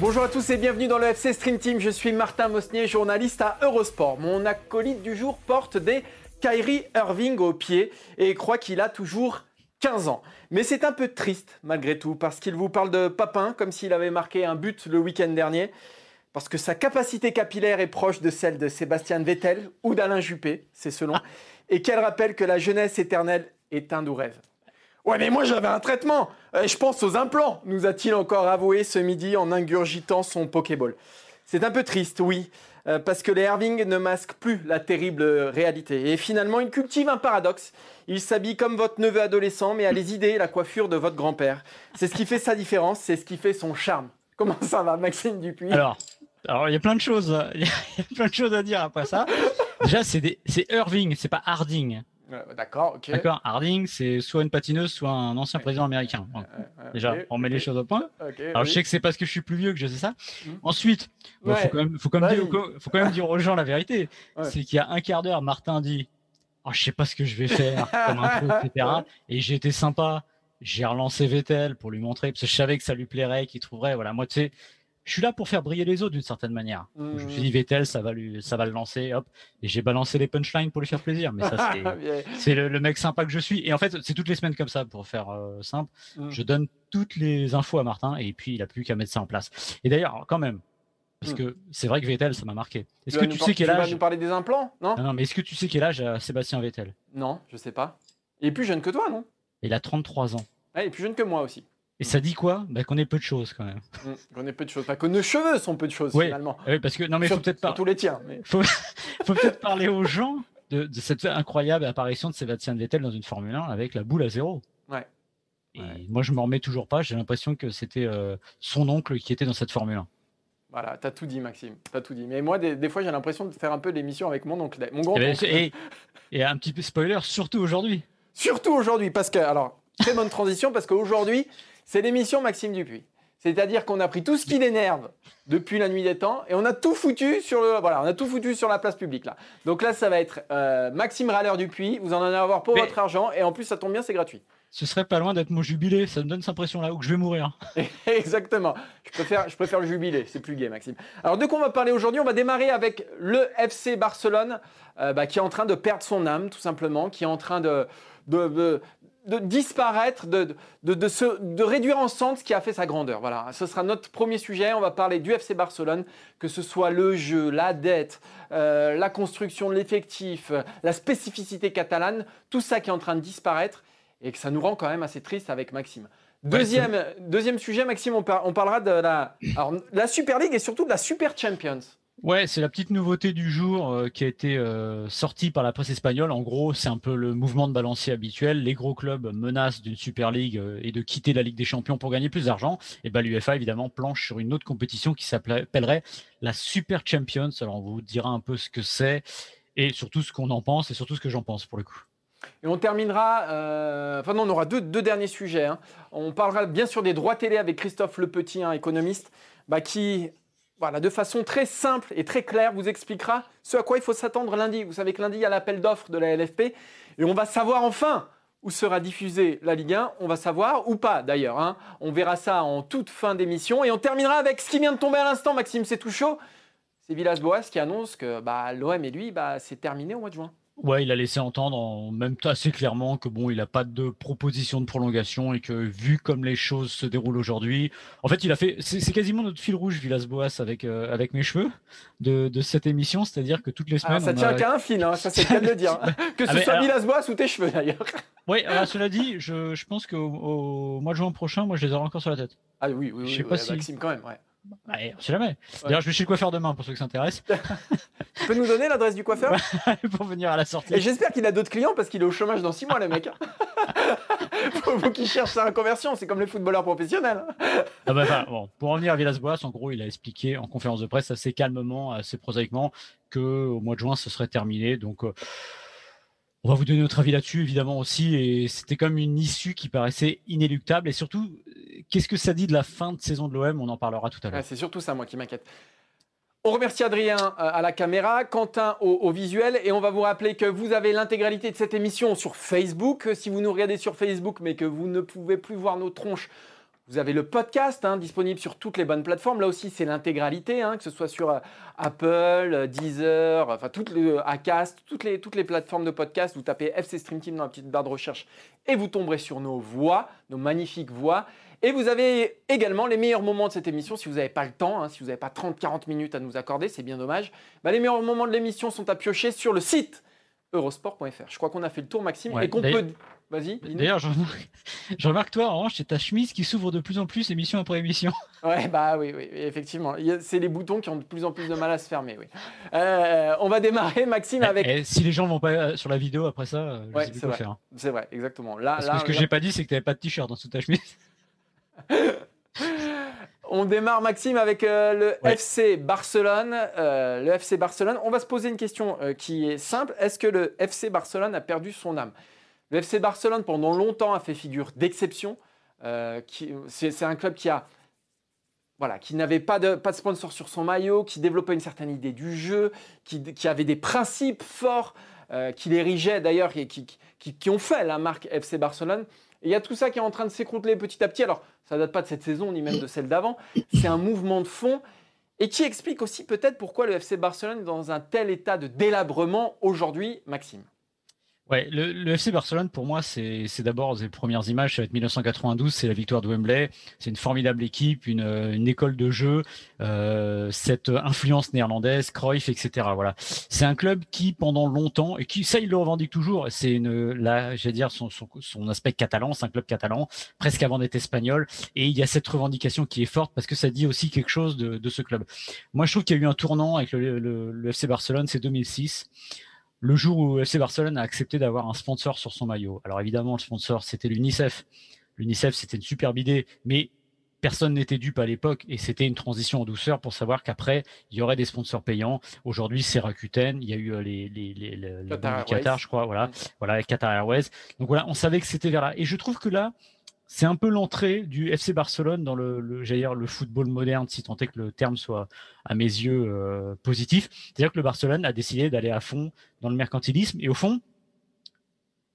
Bonjour à tous et bienvenue dans le FC Stream Team. Je suis Martin Mosnier, journaliste à Eurosport. Mon acolyte du jour porte des Kyrie Irving au pied et croit qu'il a toujours 15 ans. Mais c'est un peu triste malgré tout parce qu'il vous parle de Papin comme s'il avait marqué un but le week-end dernier. Parce que sa capacité capillaire est proche de celle de Sébastien Vettel ou d'Alain Juppé, c'est selon. Et qu'elle rappelle que la jeunesse éternelle est un doux rêve. Ouais, mais moi j'avais un traitement. Euh, je pense aux implants, nous a-t-il encore avoué ce midi en ingurgitant son Pokéball. C'est un peu triste, oui, euh, parce que les Irving ne masquent plus la terrible réalité. Et finalement, il cultive un paradoxe. Il s'habille comme votre neveu adolescent, mais a les idées et la coiffure de votre grand-père. C'est ce qui fait sa différence, c'est ce qui fait son charme. Comment ça va, Maxime Dupuis? Alors, alors il y a plein de choses, il y a plein de choses à dire après ça. Déjà, c'est Irving, c'est pas Harding. Euh, D'accord, ok. D'accord, Harding, c'est soit une patineuse, soit un ancien président américain. Bon, Euh, déjà, on met les choses au point. Alors, oui. je sais que c'est parce que je suis plus vieux que je sais ça. Mhm. Ensuite, bon, Ouais. faut quand même, faut quand même Vas-y. dire, faut quand même dire aux gens la vérité. Ouais. C'est qu'il y a un quart d'heure, Martin dit, oh, je sais pas ce que je vais faire comme intro, etc. Et j'ai été sympa. J'ai relancé Vettel pour lui montrer, parce que je savais que ça lui plairait, qu'il trouverait. Voilà, moi, tu sais, je suis là pour faire briller les autres d'une certaine manière. Je me suis Mhm. dit, Vettel, ça va lui, ça va le lancer, hop. Et j'ai balancé les punchlines pour lui faire plaisir. Mais ça, c'est, le, le mec sympa que je suis. Et en fait, c'est toutes les semaines comme ça, pour faire euh, simple. Mm. Je donne toutes les infos à Martin et puis il a plus qu'à mettre ça en place. Et d'ailleurs, quand même, parce que c'est vrai que Vettel, ça m'a marqué. Est-ce que tu sais quel tu vas âge nous parler des implants Non? Non, non, mais est-ce que tu sais quel âge a Sébastien Vettel? Non, je sais pas. Il est plus jeune que toi, non? Il a 33 ans. Ah, Il est plus jeune que moi aussi. Et ça dit quoi? Bah, Qu'on est peu de choses quand même. Mm. Qu'on ait peu de choses. Enfin, que nos cheveux sont peu de choses Oui. finalement. Ah Oui, parce que non, mais Sur- faut peut-être pas. Surtout les tiens. Mais... Faut, faut peut-être parler aux gens de, de cette incroyable apparition de Sébastien Vettel dans une Formule 1 avec la boule à zéro. Ouais. Et Ouais. moi, je me remets toujours pas. J'ai l'impression que c'était euh, son oncle qui était dans cette Formule 1. Voilà, t'as tout dit, Maxime. T'as tout dit. Mais moi, des, des fois, j'ai l'impression de faire un peu l'émission avec mon oncle, mon grand Et, ben, oncle. et- et un petit peu spoiler, surtout aujourd'hui. Surtout aujourd'hui, parce que, alors, très bonne transition, parce qu'aujourd'hui, c'est l'émission Maxime Dupuis. C'est-à-dire qu'on a pris tout ce qui l'énerve depuis la nuit des temps et on a tout foutu sur le, voilà, on a tout foutu sur la place publique là. Donc là, ça va être euh, Maxime Râleur Dupuis. Vous en allez avoir pour Mais- votre argent et en plus, ça tombe bien, c'est gratuit. Ce serait pas loin d'être mon jubilé. Ça me donne cette impression là où que je vais mourir. Exactement. Je préfère, je préfère le jubilé, c'est plus gai, Maxime. Alors, de quoi on va parler aujourd'hui? On va démarrer avec le FC Barcelone, euh, bah, qui est en train de perdre son âme, tout simplement, qui est en train de, de, de- de disparaître, de, de, de se- de réduire en cendres ce qui a fait sa grandeur. Voilà, ce sera notre premier sujet. On va parler du FC Barcelone, que ce soit le jeu, la dette, euh, la construction de l'effectif, euh, la spécificité catalane, tout ça qui est en train de disparaître et que ça nous rend quand même assez triste avec Maxime. Deuxième, deuxième sujet, Maxime, on, par- on parlera de la, alors, la Super League et surtout de la Super Champions. Ouais, c'est la petite nouveauté du jour euh, qui a été euh, sortie par la presse espagnole. En gros, c'est un peu le mouvement de balancier habituel. Les gros clubs menacent d'une Super League euh, et de quitter la Ligue des Champions pour gagner plus d'argent. Et ben l'UEFA évidemment planche sur une autre compétition qui s'appellerait la Super Champions. Alors on vous dira un peu ce que c'est et surtout ce qu'on en pense et surtout ce que j'en pense pour le coup. Et on terminera, enfin non, on aura deux, derniers sujets. hein. On parlera bien sûr des droits télé avec Christophe Le Petit, un économiste, bah, qui, voilà, de façon très simple et très claire, vous expliquera ce à quoi il faut s'attendre lundi. Vous savez que lundi, il y a l'appel d'offres de la LFP et on va savoir enfin où sera diffusée la Ligue 1. On va savoir, ou pas d'ailleurs. hein. On verra ça en toute fin d'émission. Et on terminera avec ce qui vient de tomber à l'instant, Maxime, c'est tout chaud. C'est Villas-Boas qui annonce que bah, l'OM et lui, bah, c'est terminé au mois de juin. Ouais, il a laissé entendre en même temps assez clairement que bon, il n'a pas de proposition de prolongation et que vu comme les choses se déroulent aujourd'hui, en fait, il a fait, c'est quasiment notre fil rouge Villas-Boas avec euh, avec mes cheveux de, de cette émission, c'est-à-dire que toutes les semaines. Alors, ça on tient a- qu'à un fil, hein, ça c'est le cas de le dire. hein. Que ce Ah, soit alors- Villas-Boas ou tes cheveux d'ailleurs. Oui, alors cela dit, je, je pense qu'au au mois de juin prochain, moi, je les aurai encore sur la tête. Ah oui, oui, oui, Je sais oui, pas ouais, si- Maxime quand même, ouais. Bah, on sait jamais. D'ailleurs, je vais chez le coiffeur demain pour ceux qui s'intéressent. tu peux nous donner l'adresse du coiffeur? Pour venir à la sortie. Et j'espère qu'il a d'autres clients parce qu'il est au chômage dans six mois, le mec. faut, faut qu'il cherche sa reconversion. C'est comme les footballeurs professionnels. ah bah, bon, pour revenir à Villas-Boas, en gros, il a expliqué en conférence de presse assez calmement, assez prosaïquement, qu'au mois de juin, ce serait terminé. Donc. Euh, on va vous donner notre avis là-dessus, évidemment aussi. Et c'était comme une issue qui paraissait inéluctable. Et surtout, qu'est-ce que ça dit de la fin de saison de l'OM On en parlera tout à l'heure. c'est surtout ça, moi, qui m'inquiète. On remercie Adrien euh, à la caméra, Quentin au, visuel, et on va vous rappeler que vous avez l'intégralité de cette émission sur Facebook. Si vous nous regardez sur Facebook, mais que vous ne pouvez plus voir nos tronches, vous avez le podcast hein, disponible sur toutes les bonnes plateformes. Là aussi, c'est l'intégralité, hein, que ce soit sur euh, Apple, euh, Deezer, enfin toutes les Acast, toutes les, toutes les plateformes de podcast. Vous tapez FC Stream Team dans la petite barre de recherche et vous tomberez sur nos voix, nos magnifiques voix. Et vous avez également les meilleurs moments de cette émission, si vous n'avez pas le temps, hein, si vous n'avez pas 30-40 minutes à nous accorder, c'est bien dommage. Bah, les meilleurs moments de l'émission sont à piocher sur le site eurosport.fr. Je crois qu'on a fait le tour, Maxime, et qu'on peut Vas-y. D'ailleurs, je remarque, toi, en revanche, c'est ta chemise qui s'ouvre de plus en plus émission après émission. Ouais, bah oui, oui, effectivement. C'est les boutons qui ont de plus en plus de mal à se fermer, oui. Euh, on va démarrer, Maxime, avec. Et si les gens vont pas euh, sur la vidéo après ça, euh, je sais vrai. Faire. C'est vrai, exactement. Là, Parce que ce que j'ai pas dit, c'est que tu n'avais pas de t-shirt dans toute ta chemise. On démarre, Maxime, avec le FC Barcelone. le FC Barcelone. On va se poser une question qui est simple. Est-ce que le FC Barcelone a perdu son âme? Le FC Barcelone, pendant longtemps, a fait figure d'exception. Euh, c'est un club qui a voilà, qui n'avait pas de, pas de sponsor sur son maillot, qui développait une certaine idée du jeu, qui, avait des principes forts, euh, qui l'érigeait d'ailleurs, et qui, qui, ont fait la marque FC Barcelone. Et il y a tout ça qui est en train de s'écrouler petit à petit. Alors, ça ne date pas de cette saison, ni même de celle d'avant. C'est un mouvement de fond et qui explique aussi peut-être pourquoi le FC Barcelone est dans un tel état de délabrement aujourd'hui, Maxime. Ouais, le, FC Barcelone, pour moi, c'est d'abord les premières images. Ça va être 1992, c'est la victoire de Wembley. C'est une formidable équipe, une, une école de jeu, euh, cette influence néerlandaise, Cruyff, etc. Voilà, c'est un club qui, pendant longtemps, et qui, ça, il le revendique toujours. C'est une, là, j'allais dire son, son, son, aspect catalan, c'est un club catalan, presque avant d'être espagnol. Et il y a cette revendication qui est forte parce que ça dit aussi quelque chose de, de ce club. Moi, je trouve qu'il y a eu un tournant avec le, le, le FC Barcelone, c'est 2006 le jour où FC Barcelone a accepté d'avoir un sponsor sur son maillot. Alors évidemment, le sponsor, c'était l'UNICEF. L'UNICEF, c'était une superbe idée, mais personne n'était dupe à l'époque et c'était une transition en douceur pour savoir qu'après, il y aurait des sponsors payants. Aujourd'hui, c'est Rakuten, il y a eu euh, les, les, les, les Qatar, je crois, voilà, voilà, Qatar Airways. Donc voilà, on savait que c'était vers là. Et je trouve que là, c'est un peu l'entrée du FC Barcelone dans le, le, dire, le football moderne, si tant est que le terme soit à mes yeux euh, positif. C'est-à-dire que le Barcelone a décidé d'aller à fond dans le mercantilisme et au fond,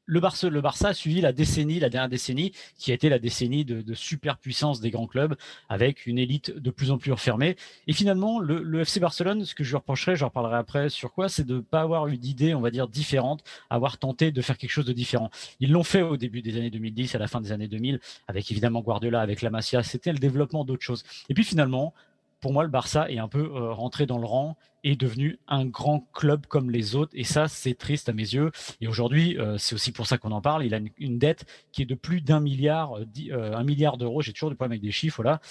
le Barça, le Barça a suivi la décennie, la dernière décennie, qui a été la décennie de, de superpuissance des grands clubs, avec une élite de plus en plus refermée. Et finalement, le, le FC Barcelone, ce que je lui reprocherai, j'en reparlerai après sur quoi, c'est de ne pas avoir eu d'idées, on va dire, différentes, avoir tenté de faire quelque chose de différent. Ils l'ont fait au début des années 2010, à la fin des années 2000, avec évidemment Guardiola, avec la Masia, c'était le développement d'autres choses. Et puis finalement, pour moi, le Barça est un peu euh, rentré dans le rang et devenu un grand club comme les autres. Et ça, c'est triste à mes yeux. Et aujourd'hui, euh, c'est aussi pour ça qu'on en parle. Il a une, dette qui est de plus d'un milliard, euh, d'euros. J'ai toujours des problèmes avec des chiffres là.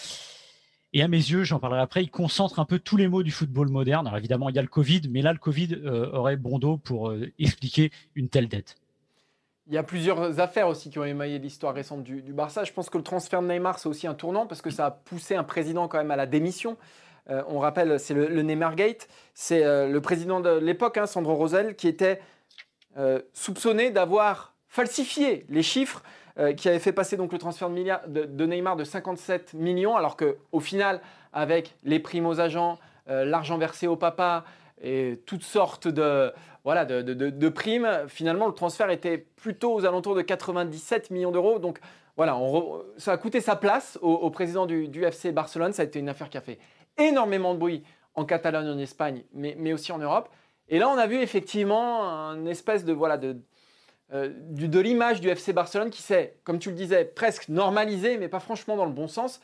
Et à mes yeux, j'en parlerai après, il concentre un peu tous les mots du football moderne. Alors évidemment, il y a le Covid, mais là, le Covid aurait bon dos pour expliquer une telle dette. Il y a plusieurs affaires aussi qui ont émaillé l'histoire récente du, Barça. Je pense que le transfert de Neymar, c'est aussi un tournant parce que ça a poussé un président quand même à la démission. Euh, on rappelle, c'est le, Neymar Gate. C'est euh, le président de l'époque, hein, Sandro Rosel, qui était euh, soupçonné d'avoir falsifié les chiffres qui avait fait passer donc le transfert de, de, Neymar de 57 millions, alors qu'au final, avec les primes aux agents, l'argent versé au papa et toutes sortes de voilà, de, primes. Finalement, le transfert était plutôt aux alentours de 97 millions d'euros. Donc voilà, ça a coûté sa place au, président du, FC Barcelone. Ça a été une affaire qui a fait énormément de bruit en Catalogne, en Espagne, mais, aussi en Europe. Et là, on a vu effectivement une espèce de, voilà, de, euh, l'image du FC Barcelone qui s'est, comme tu le disais, presque normalisé, mais pas franchement dans le bon sens.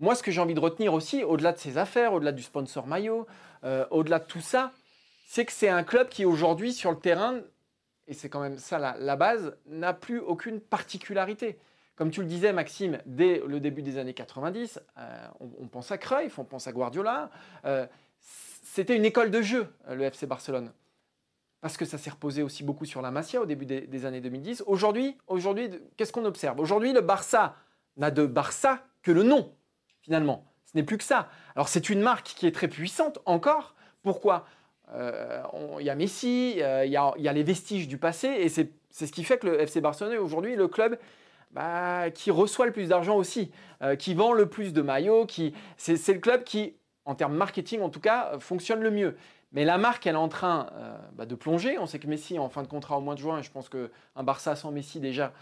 Moi, ce que j'ai envie de retenir aussi, au-delà de ces affaires, au-delà du sponsor maillot, euh, au-delà de tout ça, c'est que c'est un club qui aujourd'hui sur le terrain, et c'est quand même ça la, base, n'a plus aucune particularité. comme tu le disais, Maxime, dès le début des années 90, euh, on, pense à Cruyff, on pense à Guardiola. Euh, c'était une école de jeu, le FC Barcelone. Parce que ça s'est reposé aussi beaucoup sur la Masia au début des, années 2010. Aujourd'hui, aujourd'hui qu'est-ce qu'on observe? Aujourd'hui, le Barça n'a de Barça que le nom, finalement. Ce n'est plus que ça. Alors, c'est une marque qui est très puissante encore. Pourquoi? euh, Il y a Messi, il y, a, les vestiges du passé, et c'est ce qui fait que le FC Barcelone est aujourd'hui le club bah, qui reçoit le plus d'argent aussi, euh, qui vend le plus de maillots, c'est le club qui, en termes marketing en tout cas, euh, fonctionne le mieux. Mais la marque, elle est en train euh, bah, de plonger. On sait que Messi en fin de contrat au mois de juin. Je pense qu'un Barça sans Messi, déjà,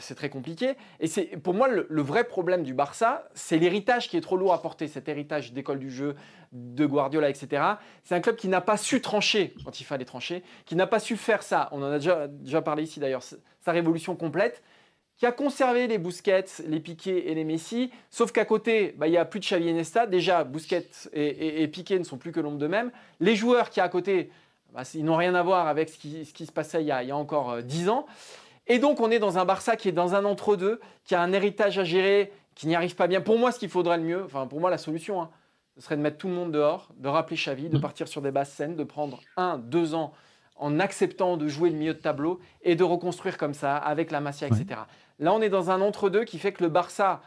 c'est très compliqué. Et c'est pour moi le, vrai problème du Barça, c'est l'héritage qui est trop lourd à porter, cet héritage d'école du jeu, de Guardiola, etc. C'est un club qui n'a pas su trancher quand il fallait trancher, qui n'a pas su faire ça. On en a déjà, parlé ici d'ailleurs, sa révolution complète qui a conservé les Busquets, les Piquet et les Messi, sauf qu'à côté, bah, il n'y a plus de Xavi Nesta. Déjà, Busquets et, Piquet ne sont plus que l'ombre d'eux-mêmes. Les joueurs qui à côté, bah, ils n'ont rien à voir avec ce qui, se passait il y, a, encore 10 euh, ans. Et donc, on est dans un Barça qui est dans un entre-deux, qui a un héritage à gérer, qui n'y arrive pas bien. Pour moi, ce qu'il faudrait le mieux, enfin, pour moi, la solution, hein, ce serait de mettre tout le monde dehors, de rappeler Xavi, de partir sur des basses scènes, de prendre un, deux ans en acceptant de jouer le milieu de tableau et de reconstruire comme ça avec la Masia, etc. Là, on est dans un entre-deux qui fait que le Barça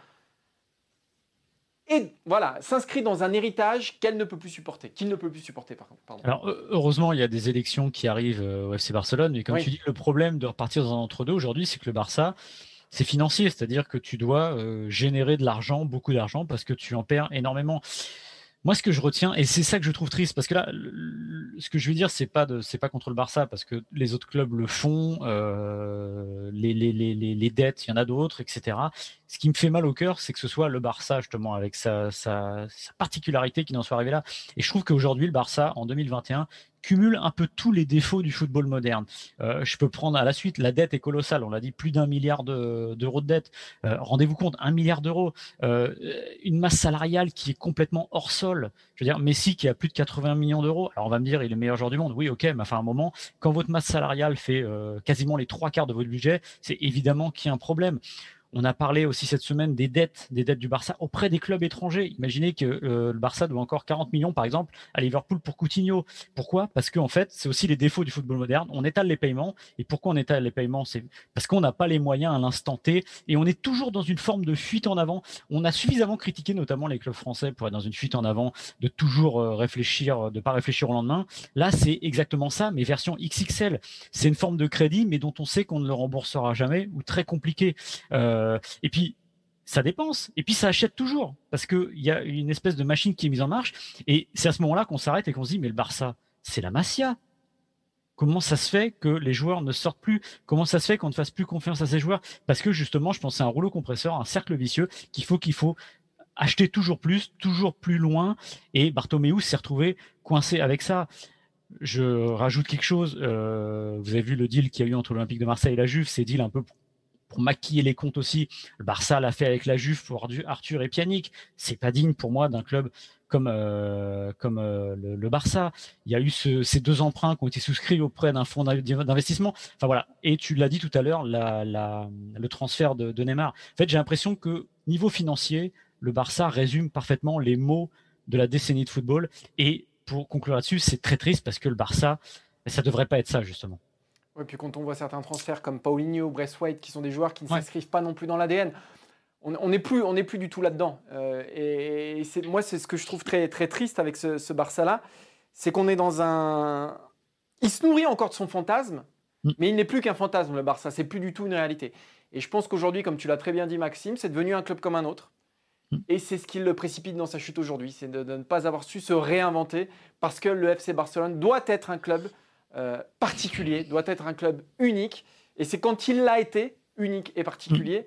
et voilà, s'inscrit dans un héritage qu'elle ne peut plus supporter, qu'il ne peut plus supporter par contre. Alors heureusement, il y a des élections qui arrivent au FC Barcelone, mais comme tu dis, le problème de repartir dans un entre-deux aujourd'hui, c'est que le Barça, c'est financier, c'est-à-dire que tu dois euh, générer de l'argent, beaucoup d'argent, parce que tu en perds énormément. Moi, ce que je retiens, et c'est ça que je trouve triste, parce que là, ce que je veux dire, c'est pas de, c'est pas contre le Barça, parce que les autres clubs le font, euh, les, les, les, les, dettes, il y en a d'autres, etc. Ce qui me fait mal au cœur, c'est que ce soit le Barça justement avec sa, sa, sa particularité qui n'en soit arrivé là. Et je trouve qu'aujourd'hui, le Barça en 2021 cumule un peu tous les défauts du football moderne. Euh, je peux prendre à la suite, la dette est colossale, on l'a dit, plus d'un milliard d'euros de, dette. Euh, rendez-vous compte, un milliard d'euros, euh, une masse salariale qui est complètement hors sol. Je veux dire, Messi qui a plus de 80 millions d'euros. Alors on va me dire, il est le meilleur joueur du monde. Oui, ok, mais enfin un moment, quand votre masse salariale fait quasiment les trois quarts de votre budget, c'est évidemment qu'il y a un problème. On a parlé aussi cette semaine des dettes, des dettes du Barça auprès des clubs étrangers. Imaginez que euh, le Barça doit encore 40 millions, par exemple, à Liverpool pour Coutinho. Pourquoi? Parce qu'en en fait, c'est aussi les défauts du football moderne. On étale les paiements. Et pourquoi on étale les paiements? C'est parce qu'on n'a pas les moyens à l'instant T. Et on est toujours dans une forme de fuite en avant. On a suffisamment critiqué, notamment les clubs français, pour être dans une fuite en avant, de toujours euh, réfléchir, de pas réfléchir au lendemain. Là, c'est exactement ça, mais version XXL. C'est une forme de crédit, mais dont on sait qu'on ne le remboursera jamais ou très compliqué. Euh, euh, et puis, ça dépense. Et puis, ça achète toujours. Parce qu'il y a une espèce de machine qui est mise en marche. Et c'est à ce moment-là qu'on s'arrête et qu'on se dit, mais le Barça, c'est la Masia. Comment ça se fait que les joueurs ne sortent plus? Comment ça se fait qu'on ne fasse plus confiance à ces joueurs? Parce que justement, je pense c'est un rouleau compresseur, un cercle vicieux qu'il faut qu'il faut acheter toujours plus, toujours plus loin. Et Bartomeu s'est retrouvé coincé avec ça. Je rajoute quelque chose. Euh, vous avez vu le deal qu'il y a eu entre l'Olympique de Marseille et la Juve. C'est deal un peu pour maquiller les comptes aussi. Le Barça l'a fait avec la Juve pour Arthur et Pianic. C'est pas digne pour moi d'un club comme euh, euh, le, Barça. Il y a eu ces deux emprunts qui ont été souscrits auprès d'un fonds d'investissement. Enfin voilà. Et tu l'as dit tout à l'heure, le transfert de, de Neymar. En fait, j'ai l'impression que niveau financier, le Barça résume parfaitement les mots de la décennie de football. Et pour conclure là-dessus, c'est très triste parce que le Barça, ça devrait pas être ça justement. Et puis quand on voit certains transferts comme Paulinho, White, qui sont des joueurs qui ne s'inscrivent pas non plus dans l'ADN, on n'est plus, on plus du tout là-dedans. Euh, et, moi, c'est ce que je trouve très, très triste avec ce, Barça-là, c'est qu'on est dans un... Il se nourrit encore de son fantasme, mm. mais il n'est plus qu'un fantasme, le Barça. C'est plus du tout une réalité. Et je pense qu'aujourd'hui, comme tu l'as très bien dit, Maxime, c'est devenu un club comme un autre. Mm. Et c'est ce qui le précipite dans sa chute aujourd'hui, c'est de, ne pas avoir su se réinventer, parce que le FC Barcelone doit être un club euh, particulier, doit être un club unique. Et c'est quand il l'a été, unique et particulier,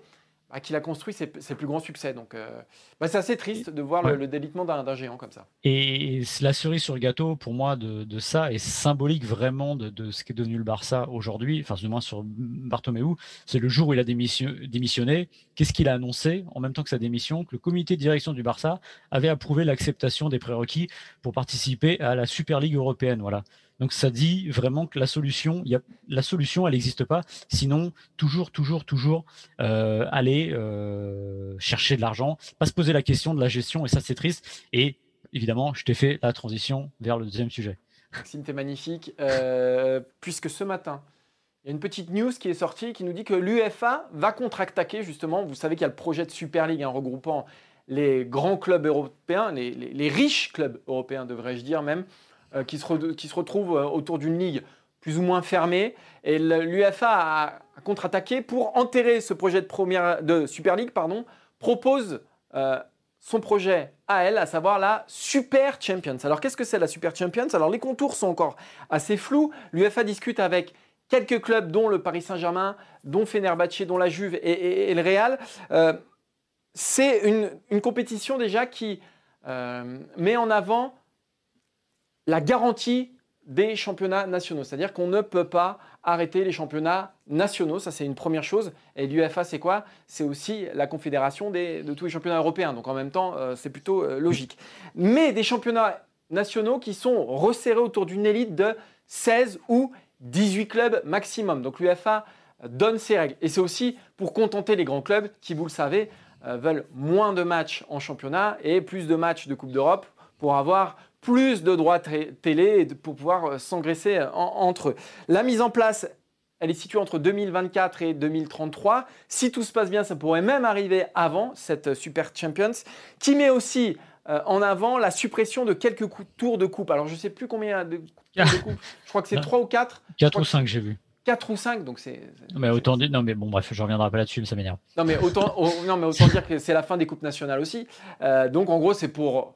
bah, qu'il a construit ses, plus grands succès. Donc euh, bah, c'est assez triste de voir le, délitement d'un géant comme ça. Et la cerise sur le gâteau, pour moi, de, ça, est symbolique vraiment de, ce qu'est devenu le Barça aujourd'hui, enfin du moins sur Bartomeu, c'est le jour où il a démissionné. Qu'est-ce qu'il a annoncé en même temps que sa démission? Que le comité de direction du Barça avait approuvé l'acceptation des prérequis pour participer à la Super Ligue européenne. Voilà Donc ça dit vraiment que la solution, y a, la solution, elle n'existe pas. Sinon, toujours, toujours, toujours euh, aller euh, chercher de l'argent, pas se poser la question de la gestion, et ça c'est triste. Et évidemment, je t'ai fait la transition vers le deuxième sujet. Maxime, t'es magnifique. Euh, puisque ce matin, il y a une petite news qui est sortie qui nous dit que l'UFA va contre-attaquer justement. Vous savez qu'il y a le projet de Super League hein, regroupant les grands clubs européens, les, riches clubs européens, devrais-je dire même, qui, se qui, se retrouvent euh, autour d'une ligue plus ou moins fermée. Et l'UFA a, contre-attaqué pour enterrer ce projet de, première, de Super League, pardon, propose euh, son projet à elle, à savoir la Super Champions. Alors qu'est-ce que c'est la Super Champions? Alors les contours sont encore assez flous. L'UFA discute avec quelques clubs, dont le Paris Saint-Germain, dont Fenerbahçe, dont la Juve et, le Real c'est une, compétition déjà qui euh, met en avant la garantie des championnats nationaux. C'est-à-dire qu'on ne peut pas arrêter les championnats nationaux. Ça, c'est une première chose. Et l'UFA, c'est quoi? C'est aussi la confédération de tous les championnats européens. Donc en même temps, euh, c'est plutôt euh, logique. Mais des championnats nationaux qui sont resserrés autour d'une élite de 16 ou 18 clubs maximum. Donc l'UFA donne ses règles. Et c'est aussi pour contenter les grands clubs qui, vous le savez, euh, veulent moins de matchs en championnat et plus de matchs de Coupe d'Europe pour avoir plus de droits télé pour pouvoir euh, s'engraisser euh, entre eux. La mise en place, elle est située entre 2024 et 2033. Si tout se passe bien, ça pourrait même arriver avant cette Super Champions, qui met aussi en avant la suppression de quelques tours de coupe. Alors je ne sais plus combien de, tours de coupe, je crois que c'est 3 ou 4. 4 ou 5 j'ai vu. 4 ou 5, donc c'est. Mais autant dire, non, mais bon, bref, je reviendrai pas là-dessus, mais ça m'énerve. Non, mais autant, non, mais autant dire que c'est la fin des coupes nationales aussi. Euh, donc, en gros, c'est pour.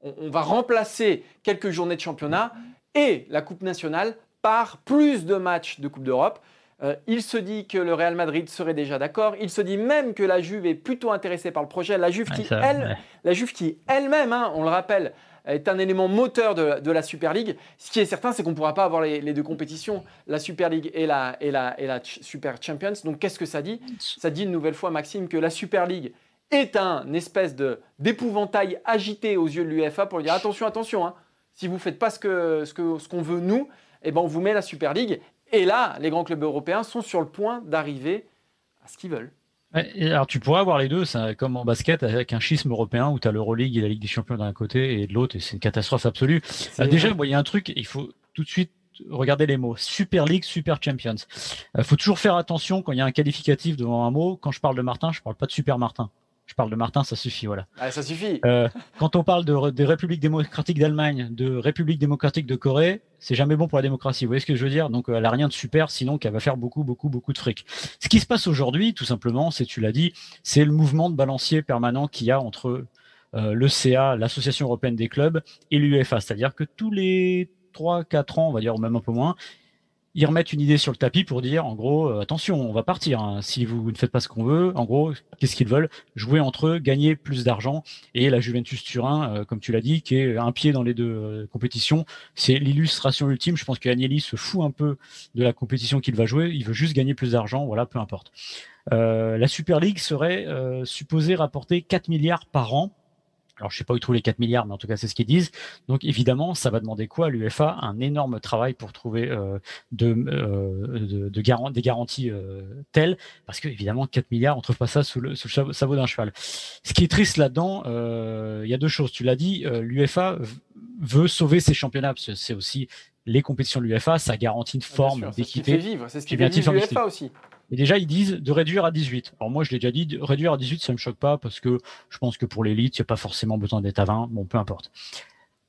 On, va remplacer quelques journées de championnat et la Coupe nationale par plus de matchs de Coupe d'Europe. Euh, il se dit que le Real Madrid serait déjà d'accord. Il se dit même que la Juve est plutôt intéressée par le projet. La Juve qui, elle, la Juve qui elle-même, hein, on le rappelle, est un élément moteur de, la Super League. Ce qui est certain, c'est qu'on ne pourra pas avoir les, deux compétitions, la Super League et la, et la, et la Super Champions. Donc qu'est-ce que ça dit? Ça dit une nouvelle fois, Maxime, que la Super League est un espèce de d'épouvantail agité aux yeux de l'UEFA pour lui dire attention, attention, hein, si vous ne faites pas ce qu'on ce que, ce qu'on veut nous, eh ben on vous met la Super League. Et là, les grands clubs européens sont sur le point d'arriver à ce qu'ils veulent alors tu pourrais avoir les deux, c'est comme en basket avec un schisme européen où tu as l'Euroleague et la Ligue des Champions d'un côté et de l'autre, et c'est une catastrophe absolue. Euh, déjà, il y a un truc, il faut tout de suite regarder les mots. Super League, Super Champions. Il euh, faut toujours faire attention quand il y a un qualificatif devant un mot. Quand je parle de Martin, je parle pas de Super Martin. Je parle de Martin, ça suffit, voilà. Ah, ça suffit. Euh, quand on parle de, des républiques démocratiques d'Allemagne, de république démocratique de Corée, c'est jamais bon pour la démocratie. Vous voyez ce que je veux dire? Donc, elle a rien de super, sinon qu'elle va faire beaucoup, beaucoup, beaucoup de fric. Ce qui se passe aujourd'hui, tout simplement, c'est, tu l'as dit, c'est le mouvement de balancier permanent qu'il y a entre euh, le CA, l'Association européenne des clubs, et l'UEFA. C'est-à-dire que tous les 3-4 ans, on va dire, ou même un peu moins, ils remettent une idée sur le tapis pour dire, en gros, euh, attention, on va partir. Hein. Si vous ne faites pas ce qu'on veut, en gros, qu'est-ce qu'ils veulent? Jouer entre eux, gagner plus d'argent. Et la Juventus Turin, euh, comme tu l'as dit, qui est un pied dans les deux euh, compétitions, c'est l'illustration ultime. Je pense que Agnelli se fout un peu de la compétition qu'il va jouer. Il veut juste gagner plus d'argent. Voilà, peu importe. la Super League serait supposée rapporter 4 milliards par an alors, je sais pas où ils trouvent les 4 milliards, mais en tout cas, c'est ce qu'ils disent. Donc, évidemment, ça va demander quoi à l'UFA Un énorme travail pour trouver euh, de, euh, de, des garanties euh, telles, parce que évidemment, 4 milliards, on trouve pas ça sous le, sous le sabot d'un cheval. Ce qui est triste là-dedans, euh, il y a deux choses. Tu l'as dit, euh, l'UFA veut sauver ses championnats, parce que c'est aussi les compétitions de l'UFA, ça garantit une forme d'équité. C'est ce qui fait vivre, l'UFA aussi. Et déjà, ils disent de réduire à 18. Alors moi, je l'ai déjà dit, réduire à 18, ça me choque pas parce que je pense que pour l'élite, il n'y a pas forcément besoin d'être à 20. Bon, peu importe.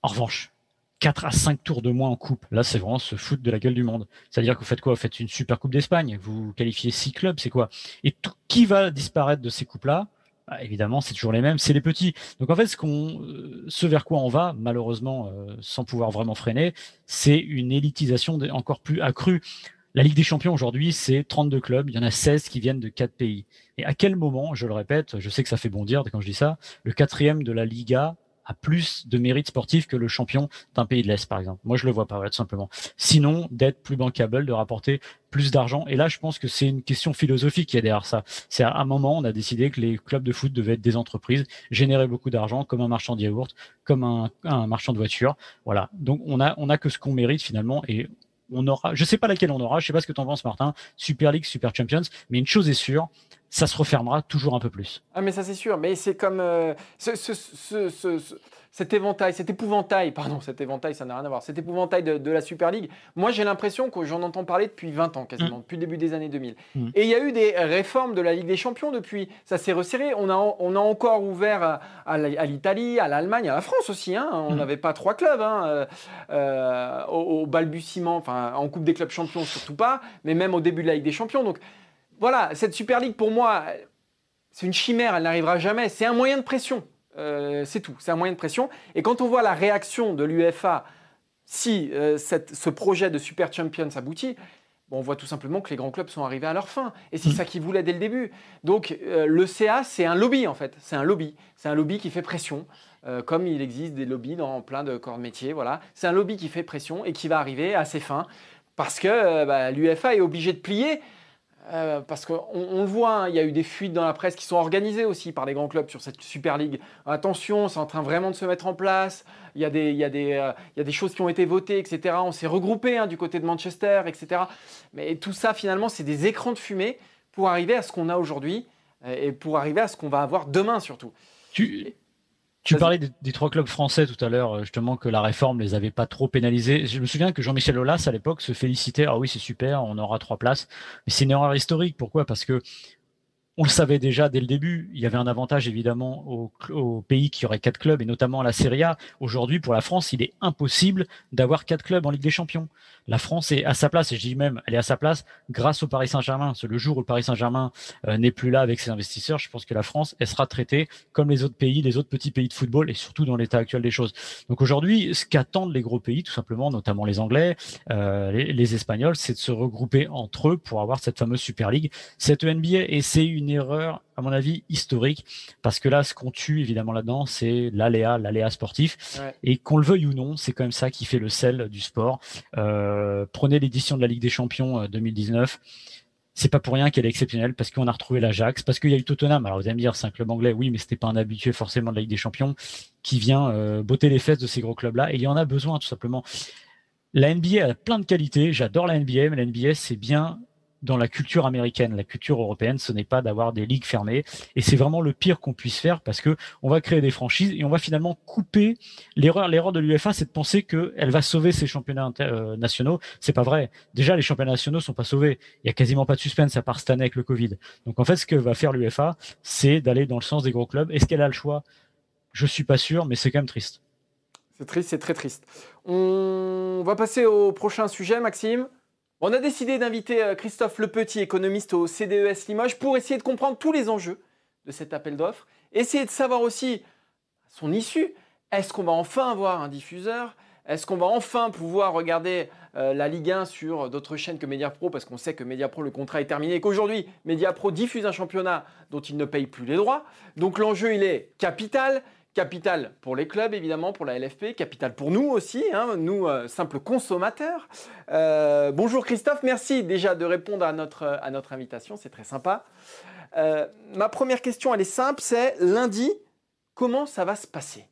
En revanche, 4 à 5 tours de moins en coupe. Là, c'est vraiment se foutre de la gueule du monde. C'est-à-dire que vous faites quoi? Vous faites une super coupe d'Espagne. Vous qualifiez 6 clubs, c'est quoi? Et tout, qui va disparaître de ces coupes-là? Bah, Évidemment, c'est toujours les mêmes, c'est les petits. Donc en fait, ce, qu'on, euh, ce vers quoi on va, malheureusement, euh, sans pouvoir vraiment freiner, c'est une élitisation encore plus accrue. La Ligue des Champions aujourd'hui, c'est 32 clubs. Il y en a 16 qui viennent de 4 pays. Et à quel moment, je le répète, je sais que ça fait bondir quand je dis ça, le quatrième de la Liga a plus de mérite sportif que le champion d'un pays de l'Est, par exemple? Moi, je le vois pas, tout simplement. Sinon, d'être plus bankable, de rapporter plus d'argent. Et là, je pense que c'est une question philosophique qui est derrière ça. C'est à un moment, on a décidé que les clubs de foot devaient être des entreprises, générer beaucoup d'argent, comme un marchand de yaourt, comme un, un marchand de voitures. Voilà. Donc, on a, on a que ce qu'on mérite finalement, et on aura, je sais pas laquelle on aura, je sais pas ce que tu en penses, Martin, Super League, Super Champions, mais une chose est sûre, ça se refermera toujours un peu plus. Ah, mais ça, c'est sûr, mais c'est comme euh, ce, cet éventail, cet épouvantail, pardon, cet éventail, ça n'a rien à voir, cet épouvantail de, la Super League, moi j'ai l'impression que j'en entends parler depuis 20 ans quasiment, mm. depuis le début des années 2000. Mm. Et il y a eu des réformes de la Ligue des Champions depuis, ça s'est resserré, on a, on a encore ouvert à, l'Italie, à l'Allemagne, à la France aussi, hein. on mm. n'avait pas trois clubs, hein, euh, euh, au, balbutiement, enfin en Coupe des clubs champions surtout pas, mais même au début de la Ligue des Champions. Donc voilà, cette Super League pour moi, c'est une chimère, elle n'arrivera jamais, c'est un moyen de pression. Euh, c'est tout, c'est un moyen de pression. Et quand on voit la réaction de l'UFA, si euh, ce projet de Super Champions aboutit, on voit tout simplement que les grands clubs sont arrivés à leur fin. Et c'est mm. ça qu'ils voulaient dès le début. Donc euh, le CA, c'est un lobby en fait. C'est un lobby. C'est un lobby qui fait pression. comme il existe des lobbies dans plein de corps de métier, voilà. C'est un lobby qui fait pression et qui va arriver à ses fins parce que bah, l'UFA est obligé de plier euh, parce qu'on on le voit, hein, il y a eu des fuites dans la presse qui sont organisées aussi par les grands clubs sur cette Super League. Attention, c'est en train vraiment de se mettre en place. Il y a des, il y a des, euh, il y a des choses qui ont été votées, etc. On s'est regroupé hein, du côté de Manchester, etc. Mais tout ça, finalement, c'est des écrans de fumée pour arriver à ce qu'on a aujourd'hui euh, et pour arriver à ce qu'on va avoir demain surtout. Tu, tu parlais des, trois clubs français tout à l'heure, euh, justement que la réforme les avait pas trop pénalisés. Je me souviens que Jean-Michel Aulas à l'époque se félicitait. Ah oui, c'est super, on aura trois places. Mais c'est une erreur historique. Pourquoi? Parce que on le savait déjà dès le début. Il y avait un avantage évidemment au, pays qui aurait quatre clubs et notamment la Serie A. Aujourd'hui, pour la France, il est impossible d'avoir quatre clubs en Ligue des Champions. La France est à sa place et je dis même, elle est à sa place grâce au Paris Saint-Germain. Le jour où le Paris Saint-Germain euh, n'est plus là avec ses investisseurs, je pense que la France, elle sera traitée comme les autres pays, les autres petits pays de football et surtout dans l'état actuel des choses. Donc aujourd'hui, ce qu'attendent les gros pays, tout simplement, notamment les Anglais, euh, les, les Espagnols, c'est de se regrouper entre eux pour avoir cette fameuse Super League, cette NBA et c'est une erreur, à mon avis, historique, parce que là, ce qu'on tue évidemment là-dedans, c'est l'aléa, l'aléa sportif, et qu'on le veuille ou non, c'est quand même ça qui fait le sel du sport. Euh, prenez l'édition de la Ligue des Champions 2019 euh, c'est pas pour rien qu'elle est exceptionnelle parce qu'on a retrouvé l'Ajax, parce qu'il y a eu Tottenham. Alors vous allez me dire, c'est un club anglais, oui, mais c'était pas un habitué forcément de la Ligue des Champions qui vient euh, botter les fesses de ces gros clubs-là. Et il y en a besoin tout simplement. La NBA a plein de qualités. J'adore la NBA, mais la NBA c'est bien dans la culture américaine, la culture européenne, ce n'est pas d'avoir des ligues fermées. Et c'est vraiment le pire qu'on puisse faire parce que on va créer des franchises et on va finalement couper l'erreur. L'erreur de l'UEFA, c'est de penser qu'elle va sauver ses championnats euh, nationaux. C'est pas vrai. Déjà, les championnats nationaux sont pas sauvés. Il y a quasiment pas de suspense à part cette année avec le Covid. Donc en fait, ce que va faire l'UEFA, c'est d'aller dans le sens des gros clubs. Est-ce qu'elle a le choix? Je suis pas sûr, mais c'est quand même triste. C'est triste, c'est très triste. On va passer au prochain sujet, Maxime. On a décidé d'inviter euh, Christophe Le Petit, économiste au CDES Limoges, pour essayer de comprendre tous les enjeux de cet appel d'offres, essayer de savoir aussi son issue. Est-ce qu'on va enfin avoir un diffuseur? Est-ce qu'on va enfin pouvoir regarder euh, la Ligue 1 sur d'autres chaînes que Mediapro? Parce qu'on sait que Mediapro, le contrat est terminé et qu'aujourd'hui, Mediapro diffuse un championnat dont il ne paye plus les droits. Donc l'enjeu, il est capital. Capital pour les clubs, évidemment, pour la LFP, capital pour nous aussi, hein, nous, euh, simples consommateurs. Euh, bonjour Christophe, merci déjà de répondre à notre, à notre invitation, c'est très sympa. Euh, ma première question, elle est simple, c'est lundi, comment ça va se passer?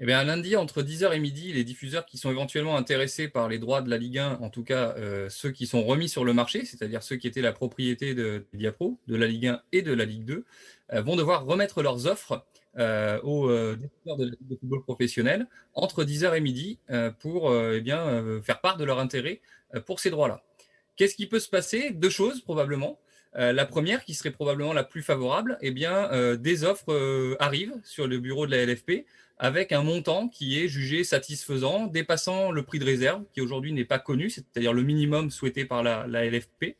Eh bien, lundi, entre 10h et midi, les diffuseurs qui sont éventuellement intéressés par les droits de la Ligue 1, en tout cas ceux qui sont remis sur le marché, c'est-à-dire ceux qui étaient la propriété de Diapro, de la Ligue 1 et de la Ligue 2, vont devoir remettre leurs offres euh, aux euh, décideurs de, de, football professionnel entre 10h et midi euh, pour eh bien, faire part de leur intérêt pour ces droits-là. Qu'est-ce qui peut se passer? Deux choses probablement. la première, qui serait probablement la plus favorable, eh bien, des offres arrivent sur le bureau de la LFP avec un montant qui est jugé satisfaisant, dépassant le prix de réserve, qui aujourd'hui n'est pas connu, c'est-à-dire le minimum souhaité par la LFP.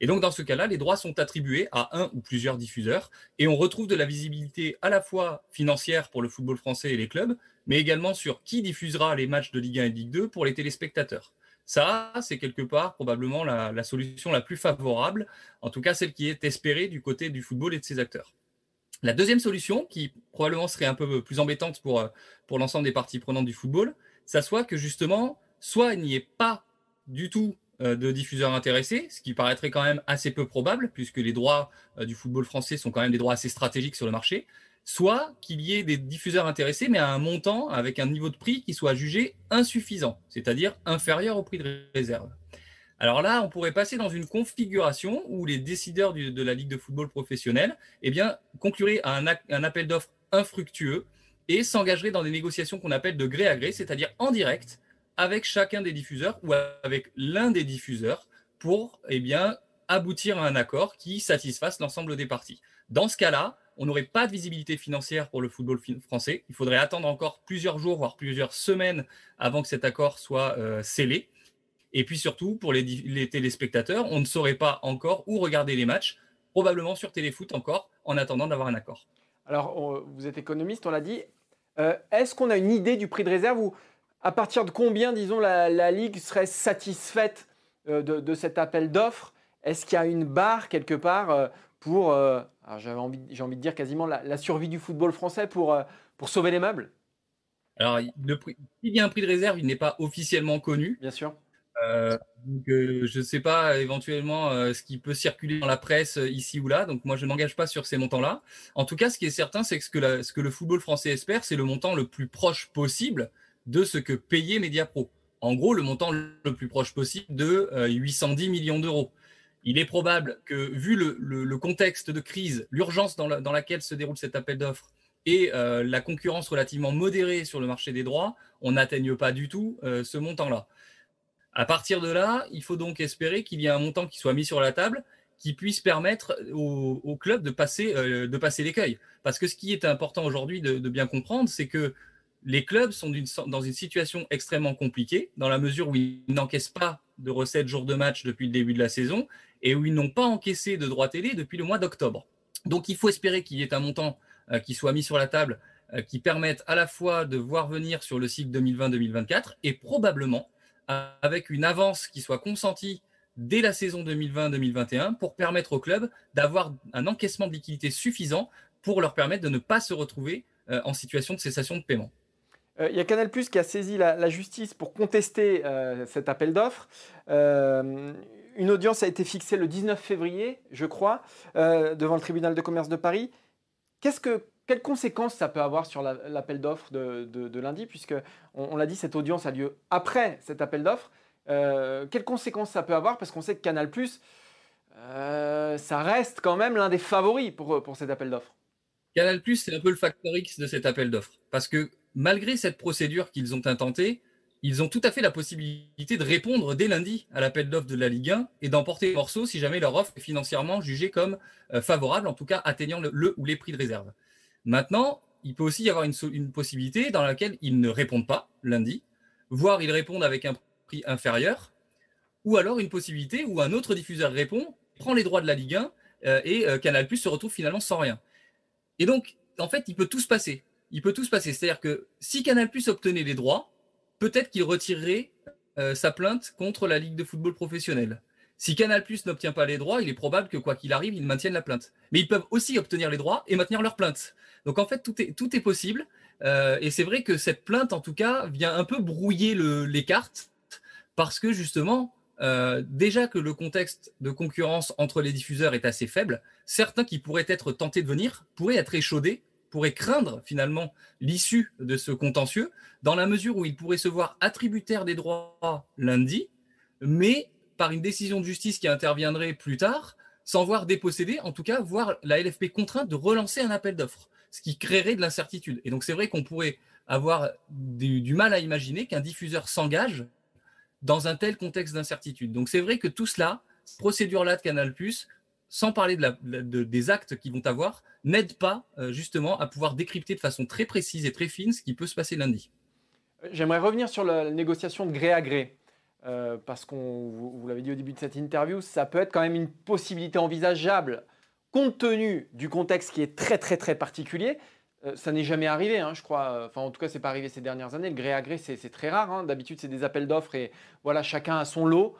Et donc, dans ce cas-là, les droits sont attribués à un ou plusieurs diffuseurs et on retrouve de la visibilité à la fois financière pour le football français et les clubs, mais également sur qui diffusera les matchs de Ligue 1 et Ligue 2 pour les téléspectateurs. Ça, c'est quelque part probablement la, solution la plus favorable, en tout cas celle qui est espérée du côté du football et de ses acteurs. La deuxième solution, qui probablement serait un peu plus embêtante pour, euh, l'ensemble des parties prenantes du football, ça soit que justement, soit il n'y ait pas du tout de diffuseurs intéressés, ce qui paraîtrait quand même assez peu probable, puisque les droits euh, du football français sont quand même des droits assez stratégiques sur le marché, soit qu'il y ait des diffuseurs intéressés, mais à un montant avec un niveau de prix qui soit jugé insuffisant, c'est-à-dire inférieur au prix de réserve. Alors là, on pourrait passer dans une configuration où les décideurs de la Ligue de football professionnelle eh bien, concluraient un, un appel d'offres infructueux et s'engageraient dans des négociations qu'on appelle de gré à gré, c'est-à-dire en direct, avec chacun des diffuseurs ou avec l'un des diffuseurs pour eh bien, aboutir à un accord qui satisfasse l'ensemble des parties. Dans ce cas-là, on n'aurait pas de visibilité financière pour le football français. Il faudrait attendre encore plusieurs jours, voire plusieurs semaines avant que cet accord soit euh, scellé. Et puis surtout, pour les, téléspectateurs, on ne saurait pas encore où regarder les matchs, probablement sur Téléfoot encore, en attendant d'avoir un accord. Alors, vous êtes économiste, on l'a dit. Euh, est-ce qu'on a une idée du prix de réserve ou à partir de combien, disons, la, Ligue serait satisfaite euh, de, cet appel d'offres? Est-ce qu'il y a une barre quelque part euh, pour, j'ai envie, envie, de dire quasiment la, survie du football français pour, pour sauver les meubles? Alors, s'il y a un prix de réserve, il n'est pas officiellement connu. Bien sûr. Euh, euh, je ne sais pas éventuellement euh, ce qui peut circuler dans la presse ici ou là. Donc moi, je ne m'engage pas sur ces montants-là. En tout cas, ce qui est certain, c'est que ce que, ce que le football français espère, c'est le montant le plus proche possible de ce que payait Mediapro. En gros, le montant le plus proche possible de 810 millions d'euros. Il est probable que, vu le, contexte de crise, l'urgence dans, laquelle se déroule cet appel d'offres et la concurrence relativement modérée sur le marché des droits, on n'atteigne pas du tout ce montant-là. À partir de là, il faut donc espérer qu'il y ait un montant qui soit mis sur la table qui puisse permettre au, club euh, de passer l'écueil. Parce que ce qui est important aujourd'hui de, bien comprendre, c'est que les clubs sont dans une situation extrêmement compliquée, dans la mesure où ils n'encaissent pas de recettes jour de match depuis le début de la saison et où ils n'ont pas encaissé de droits télé depuis le mois d'octobre. Donc il faut espérer qu'il y ait un montant euh, qui soit mis sur la table euh, qui permette à la fois de voir venir sur le cycle 2020-2024 et probablement avec une avance qui soit consentie dès la saison 2020-2021 pour permettre au club d'avoir un encaissement de liquidité suffisant pour leur permettre de ne pas se retrouver euh, en situation de cessation de paiement. Euh, il y a Canal Plus qui a saisi la, justice pour contester euh, cet appel d'offres. une audience a été fixée le 19 février, je crois, devant le tribunal de commerce de Paris. Quelles conséquences ça peut avoir sur l'appel d'offres de, lundi, puisque on, l'a dit, cette audience a lieu après cet appel d'offres. Euh, quelles conséquences ça peut avoir Parce qu'on sait que Canal euh, ça reste quand même l'un des favoris pour, pour cet appel d'offres. Canal c'est un peu le facteur X de cet appel d'offres. Parce que malgré cette procédure qu'ils ont intentée, ils ont tout à fait la possibilité de répondre dès lundi à l'appel d'offres de la Ligue 1 et d'emporter morceau si jamais leur offre est financièrement jugée comme euh, favorable, en tout cas atteignant le ou les prix de réserve. Maintenant, il peut aussi y avoir une, possibilité dans laquelle ils ne répondent pas lundi, voire ils répondent avec un prix inférieur, ou alors une possibilité où un autre diffuseur répond, prend les droits de la Ligue 1 euh, et euh, Canal Plus se retrouve finalement sans rien. Et donc, en fait, il peut tout se passer. Il peut tout se passer. C'est-à-dire que si Canal Plus obtenait les droits, peut-être qu'il retirerait euh, sa plainte contre la Ligue de football professionnel. Si Canal Plus n'obtient pas les droits, il est probable que quoi qu'il arrive, ils maintiennent la plainte. Mais ils peuvent aussi obtenir les droits et maintenir leur plainte. Donc en fait, tout est, tout est possible. Euh, et c'est vrai que cette plainte, en tout cas, vient un peu brouiller les cartes parce que justement, euh, déjà que le contexte de concurrence entre les diffuseurs est assez faible, certains qui pourraient être tentés de venir pourraient être échaudés, pourraient craindre finalement l'issue de ce contentieux, dans la mesure où ils pourraient se voir attributaires des droits lundi, mais par une décision de justice qui interviendrait plus tard, sans voir déposséder, en tout cas, voir la LFP contrainte de relancer un appel d'offres ce qui créerait de l'incertitude. Et donc c'est vrai qu'on pourrait avoir du, mal à imaginer qu'un diffuseur s'engage dans un tel contexte d'incertitude. Donc c'est vrai que tout cela, procédure-là de Canal+, sans parler de des actes qu'ils vont avoir, n'aide pas euh, justement à pouvoir décrypter de façon très précise et très fine ce qui peut se passer lundi. J'aimerais revenir sur la négociation de gré à gré. Euh, parce qu'on, vous l'avez dit au début de cette interview, ça peut être quand même une possibilité envisageable compte tenu du contexte qui est très très très particulier, euh, ça n'est jamais arrivé, hein, je crois. Enfin, en tout cas, c'est pas arrivé ces dernières années. Le gré à gré, c'est très rare. Hein. D'habitude, c'est des appels d'offres et voilà, chacun a son lot.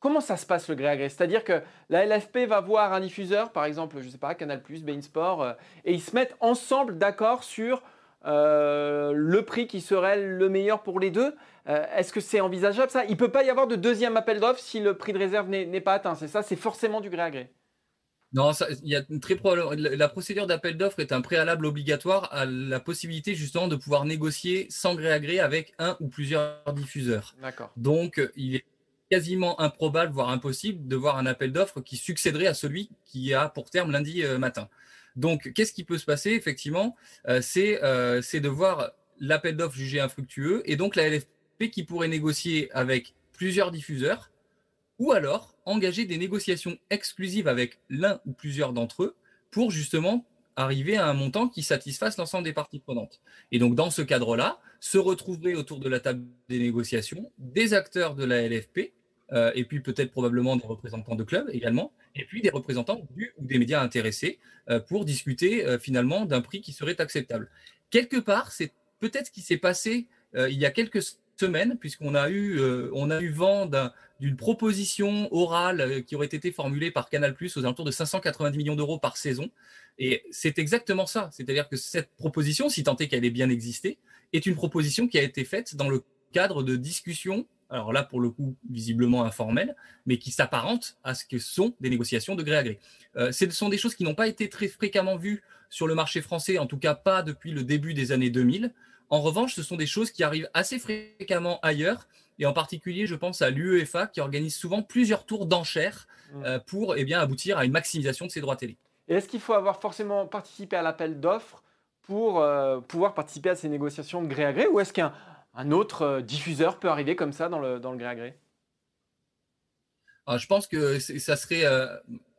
Comment ça se passe le gré à gré C'est-à-dire que la LFP va voir un diffuseur, par exemple, je ne sais pas, Canal+, Bein Sport, euh, et ils se mettent ensemble d'accord sur euh, le prix qui serait le meilleur pour les deux. Euh, est-ce que c'est envisageable ça? Il ne peut pas y avoir de deuxième appel d'offres si le prix de réserve n'est pas atteint. C'est ça, c'est forcément du gré à gré. Non, il y a très La procédure d'appel d'offres est un préalable obligatoire à la possibilité justement de pouvoir négocier sans gré à gré avec un ou plusieurs diffuseurs. D'accord. Donc, il est quasiment improbable, voire impossible, de voir un appel d'offres qui succéderait à celui qui a pour terme lundi euh, matin. Donc, qu'est-ce qui peut se passer Effectivement, euh, euh, c'est de voir l'appel d'offres jugé infructueux et donc la LFP qui pourrait négocier avec plusieurs diffuseurs ou alors engager des négociations exclusives avec l'un ou plusieurs d'entre eux pour justement arriver à un montant qui satisfasse l'ensemble des parties prenantes. Et donc, dans ce cadre-là, se retrouveraient autour de la table des négociations des acteurs de la LFP, euh, et puis peut-être probablement des représentants de clubs également, et puis des représentants du ou des médias intéressés euh, pour discuter euh, finalement d'un prix qui serait acceptable. Quelque part, c'est peut-être ce qui s'est passé il y a quelques semaine, puisqu'on a eu, a eu vent d'une proposition orale qui aurait été formulée par Canal aux alentours de 590 millions d'euros par saison. Et c'est exactement ça. C'est-à-dire que cette proposition, si tant est qu'elle ait bien existé, est une proposition qui a été faite dans le cadre de discussions, alors là pour le coup visiblement informelles, mais qui s'apparentent à ce que sont des négociations de gré à gré. Euh, ce sont des choses qui n'ont pas été très fréquemment vues sur le marché français, en tout cas pas depuis le début des années 2000. En revanche, ce sont des choses qui arrivent assez fréquemment ailleurs, et en particulier, je pense à l'UEFA qui organise souvent plusieurs tours d'enchères mmh. euh, pour eh bien, aboutir à une maximisation de ses droits télé. Et est-ce qu'il faut avoir forcément participé à l'appel d'offres pour euh, pouvoir participer à ces négociations de gré à gré, ou est-ce qu'un autre euh, diffuseur peut arriver comme ça dans le, dans le gré à gré? Ah, Je pense que ça serait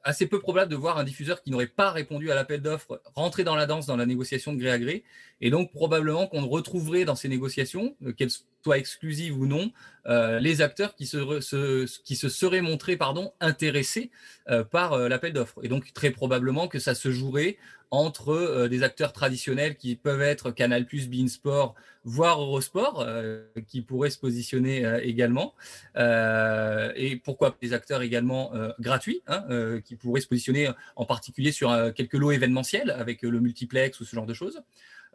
assez peu probable de voir un diffuseur qui n'aurait pas répondu à l'appel d'offres rentrer dans la danse dans la négociation de gré à gré. Et donc, probablement qu'on retrouverait dans ces négociations, euh, qu'elles soient exclusives ou non, euh, les acteurs qui se, qui se seraient montrés pardon, intéressés euh, par l'appel d'offres. Et donc, très probablement que ça se jouerait entre des acteurs traditionnels qui peuvent être Canal+, Beansport, voire Eurosport, qui pourraient se positionner également. et pourquoi des acteurs également gratuits, hein, qui pourraient se positionner en particulier sur quelques lots événementiels avec le multiplex ou ce genre de choses.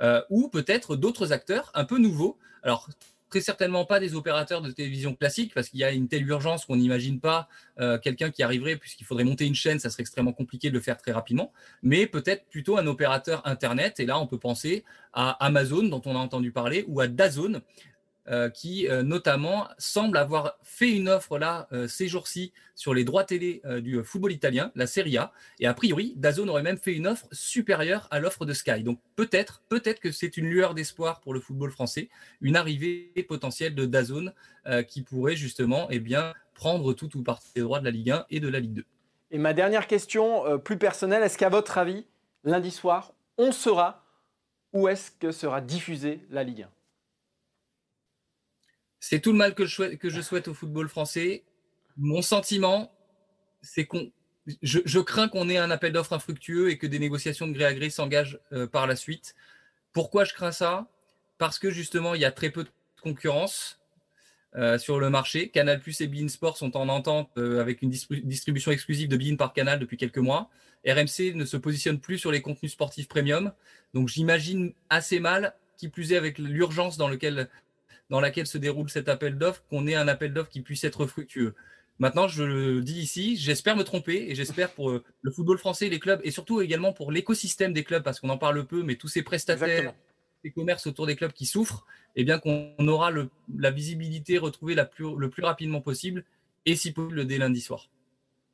Euh, ou peut-être d'autres acteurs un peu nouveaux. Alors, très certainement pas des opérateurs de télévision classiques, parce qu'il y a une telle urgence qu'on n'imagine pas euh, quelqu'un qui arriverait, puisqu'il faudrait monter une chaîne, ça serait extrêmement compliqué de le faire très rapidement, mais peut-être plutôt un opérateur Internet, et là on peut penser à Amazon, dont on a entendu parler, ou à Dazone, qui euh, notamment semble avoir fait une offre là euh, ces jours-ci sur les droits télé du football italien, la Serie A. Et a priori, Dazone aurait même fait une offre supérieure à l'offre de Sky. Donc peut-être, peut-être que c'est une lueur d'espoir pour le football français, une arrivée potentielle de Dazone qui pourrait justement eh bien, prendre tout ou partie des droits de la Ligue 1 et de la Ligue 2. Et ma dernière question, plus personnelle, est-ce qu'à votre avis, lundi soir, on saura où est-ce que sera diffusée la Ligue 1 c'est tout le mal que je, souhaite, au football français. Mon sentiment, c'est qu'on. Je, crains qu'on ait un appel d'offres infructueux et que des négociations de gré à gré s'engagent euh, par la suite. Pourquoi je crains ça? Parce que justement, il y a très peu de concurrence euh, sur le marché. Canal Plus et Bein Sport sont en entente euh, avec une distribution exclusive de Bein par Canal depuis quelques mois. RMC ne se positionne plus sur les contenus sportifs premium. Donc j'imagine assez mal, qui plus est avec l'urgence dans laquelle dans laquelle se déroule cet appel d'offres, qu'on ait un appel d'offres qui puisse être fructueux. Maintenant, je le dis ici, j'espère me tromper et j'espère pour euh, le football français, les clubs et surtout également pour l'écosystème des clubs, parce qu'on en parle peu, mais tous ces prestataires, ces commerces autour des clubs qui souffrent, eh bien qu'on aura la visibilité retrouvée la plus, le plus rapidement possible et si possible dès lundi soir.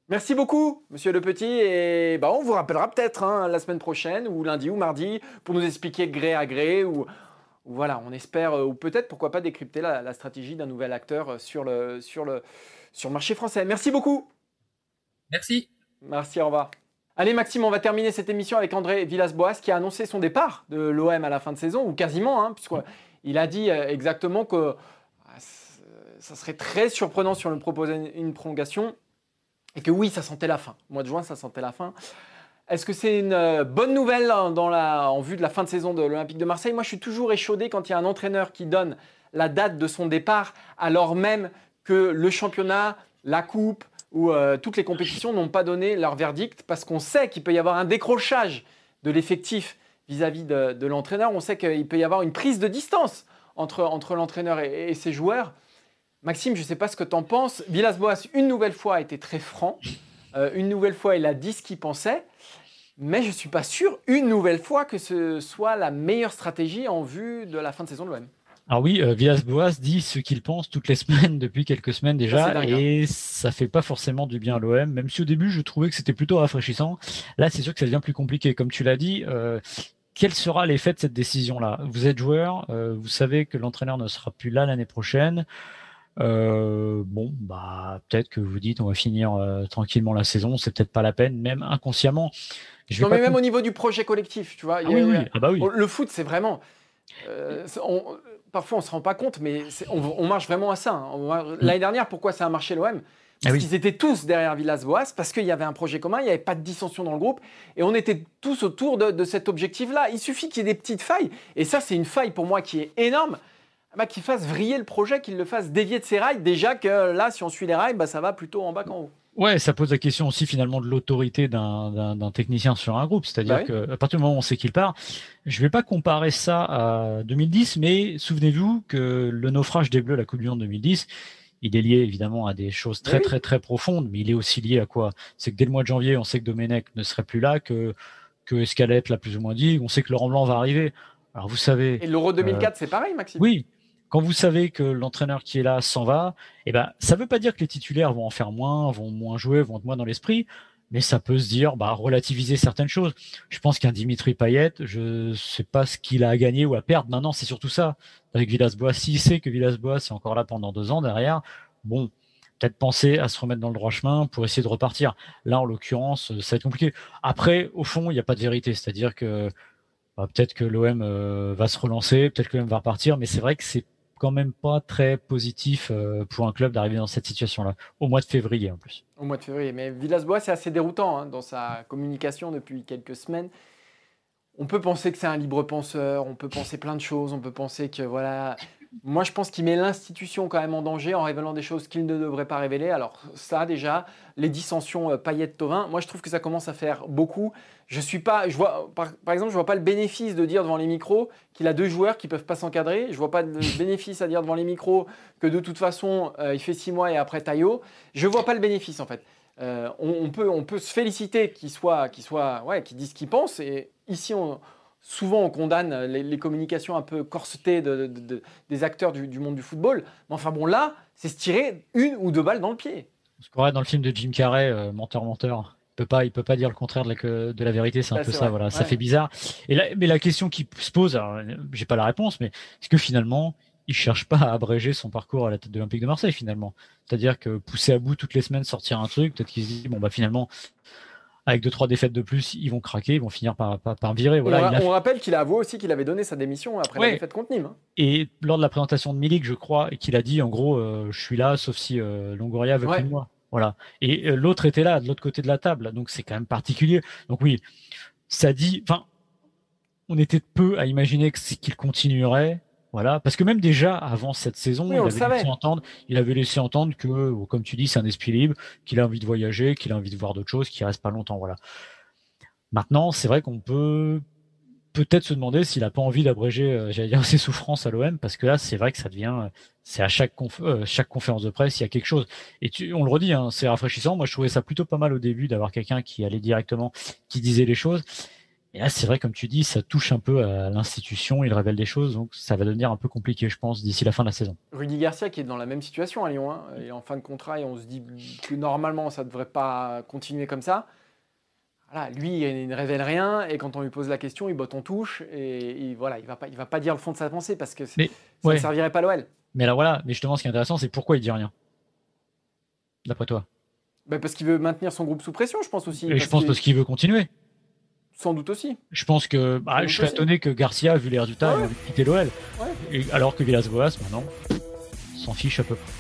Merci beaucoup, Monsieur Le Petit. Et bah, on vous rappellera peut-être hein, la semaine prochaine, ou lundi ou mardi, pour nous expliquer gré à gré, ou voilà, on espère, euh, ou peut-être pourquoi pas décrypter la, stratégie d'un nouvel acteur euh, sur le, sur, le, sur le marché français. Merci beaucoup. Merci. Merci, au revoir. Allez Maxime, on va terminer cette émission avec André Villas-Boas qui a annoncé son départ de l'OM à la fin de saison, ou quasiment, hein, puisqu'il a dit euh, exactement que ah, ça serait très surprenant si on lui proposait une prolongation, et que oui, ça sentait la fin. Au mois de juin, ça sentait la fin. Est-ce que c'est une euh, bonne nouvelle en vue de la fin de saison de l'Olympique de Marseille? Moi, je suis toujours échaudé quand il y a un entraîneur qui donne la date de son départ, alors même que le championnat la coupe ou euh, toutes les compétitions n'ont pas donné leur verdict parce qu'on sait qu'il peut y avoir un décrochage de l'effectif vis-à-vis de, l'entraîneur. On sait qu'il peut y avoir une prise de distance entre, entre l'entraîneur et, ses joueurs. Maxime, je ne sais pas ce que tu en penses. Villas-Boas, une nouvelle fois, a été très franc. Euh, une nouvelle fois, il a dit ce qu'il pensait. Mais je ne suis pas sûr, une nouvelle fois, que ce soit la meilleure stratégie en vue de la fin de saison de l'OM. Alors oui, euh, Villas-Boas dit ce qu'il pense toutes les semaines depuis quelques semaines déjà, hein. et ça fait pas forcément du bien à l'OM. Même si au début je trouvais que c'était plutôt rafraîchissant, là c'est sûr que ça devient plus compliqué. Comme tu l'as dit, euh, quel sera l'effet de cette décision-là? Vous êtes joueur, euh, vous savez que l'entraîneur ne sera plus là l'année prochaine. Euh, bon, bah peut-être que vous dites on va finir euh, tranquillement la saison, c'est peut-être pas la peine, même inconsciemment. Je non, mais même au niveau du projet collectif, tu vois. Ah oui, oui. Ah bah oui. Le foot, c'est vraiment. On, parfois on se rend pas compte, mais on, marche vraiment à ça. Hein. L'année dernière, pourquoi ça a marché l'OM ah parce qu'ils étaient tous derrière Villas-Boas, parce qu'il y avait un projet commun, il n'y avait pas de dissension dans le groupe, et on était tous autour de, cet objectif-là. Il suffit qu'il y ait des petites failles, et ça c'est une faille pour moi qui est énorme, bah, qu'il fasse vriller le projet, qu'il le fasse dévier de ses rails. Déjà que là, si on suit les rails, bah, ça va plutôt en bas qu'en haut. Ouais, ça pose la question aussi finalement de l'autorité d'un technicien sur un groupe. C'est-à-dire bah qu'à partir du moment où on sait qu'il part, je ne vais pas comparer ça à 2010, mais souvenez-vous que le naufrage des Bleus, la Coupe du Monde 2010, il est lié évidemment à des choses très très très profondes, mais il est aussi lié à quoi? C'est que dès le mois de janvier, on sait que Domenech ne serait plus là, que que Escalette l'a plus ou moins dit, on sait que Laurent Blanc va arriver. Alors vous savez. Et l'Euro 2004, euh, c'est pareil, Maxime? Oui, quand vous savez que l'entraîneur qui est là s'en va, eh ben, ça veut pas dire que les titulaires vont en faire moins, vont moins jouer, vont être moins dans l'esprit, mais ça peut se dire, bah, relativiser certaines choses. Je pense qu'un Dimitri Payet, je sais pas ce qu'il a à gagner ou à perdre maintenant, c'est surtout ça. Avec Villas-Boas, s'il sait que Villas-Boas est encore là pendant deux ans derrière, bon, peut-être penser à se remettre dans le droit chemin pour essayer de repartir. Là, en l'occurrence, ça va être compliqué. Après, au fond, il n'y a pas de vérité, c'est-à-dire que bah, peut-être que l'OM euh, va se relancer, peut-être que l'OM va repartir, mais c'est vrai que c'est quand même pas très positif euh, pour un club d'arriver dans cette situation-là, au mois de février en plus. Au mois de février, mais Villas-Boas, c'est assez déroutant hein, dans sa communication depuis quelques semaines. On peut penser que c'est un libre penseur, on peut penser plein de choses, on peut penser que voilà, moi, je pense qu'il met l'institution quand même en danger en révélant des choses qu'il ne devrait pas révéler. Alors ça, déjà, les dissensions euh, Payet-Tovin, moi, je trouve que ça commence à faire beaucoup. Je suis pas, je vois, par, exemple, je vois pas le bénéfice de dire devant les micros qu'il a deux joueurs qui peuvent pas s'encadrer. Je vois pas le bénéfice à dire devant les micros que de toute façon, euh, il fait six mois et après Taillot. Je vois pas le bénéfice en fait. Euh, on, peut, on peut se féliciter qu'il soit, qu'il soit, ouais, qu'il dise ce qu'il pense. Et ici, on souvent on condamne les, communications un peu corsetées des acteurs du, monde du football. Mais enfin bon, là, c'est se tirer une ou deux balles dans le pied. Ce qu'on dans le film de Jim Carrey, euh, menteur, menteur. Il peut pas, il peut pas dire le contraire de la, vérité. C'est un peu ça, voilà. Ça fait bizarre. Et mais la question qui se pose, j'ai pas la réponse, mais est-ce que finalement, il cherche pas à abréger son parcours à la tête de l'Olympique de Marseille finalement? C'est-à-dire que pousser à bout toutes les semaines, sortir un truc, peut-être qu'il se dit bon bah finalement avec deux trois défaites de plus, ils vont craquer, ils vont finir par, par, virer. Voilà, on, rappelle qu'il a avoué aussi qu'il avait donné sa démission après la défaite contre Nîmes. Hein. Et lors de la présentation de Milik, je crois, qu'il a dit en gros, euh, je suis là, sauf si euh, Longoria veut plus de moi. Voilà. Et euh, l'autre était là, de l'autre côté de la table, donc c'est quand même particulier. Donc oui, ça dit, enfin, on était peu à imaginer qu'il continuerait. Voilà, parce que même déjà avant cette saison, il, avait laissé entendre, il avait laissé entendre que, comme tu dis, c'est un esprit libre, qu'il a envie de voyager, qu'il a envie de voir d'autres choses, qu'il reste pas longtemps. Voilà. Maintenant, c'est vrai qu'on peut peut-être se demander s'il a pas envie d'abréger, euh, j'allais dire, ses souffrances à l'OM, parce que là, c'est vrai que ça devient, c'est à chaque, euh, chaque conférence de presse, il y a quelque chose. Et tu, on le redit, hein, c'est rafraîchissant. Moi, je trouvais ça plutôt pas mal au début d'avoir quelqu'un qui allait directement, qui disait les choses. Et là, c'est vrai, comme tu dis, ça touche un peu à l'institution, il révèle des choses, donc ça va devenir un peu compliqué, je pense, d'ici la fin de la saison. Rudy Garcia, qui est dans la même situation à Lyon, hein, est en fin de contrat et on se dit que normalement, ça ne devrait pas continuer comme ça. Voilà, lui, il ne révèle rien et quand on lui pose la question, il botte en touche et, voilà, il ne va, pas, va pas dire le fond de sa pensée parce que ça ne servirait pas l'OL. Mais là, voilà, mais justement, ce qui est intéressant, c'est pourquoi il dit rien, d'après toi? Bah, Parce qu'il veut maintenir son groupe sous pression, je pense aussi. Et je pense parce qu'il veut continuer. Sans doute aussi. Je pense que bah, je serais étonné que Garcia, vu les résultats, ait quitté l'OL. Alors que Villas-Boas, maintenant, s'en fiche à peu près.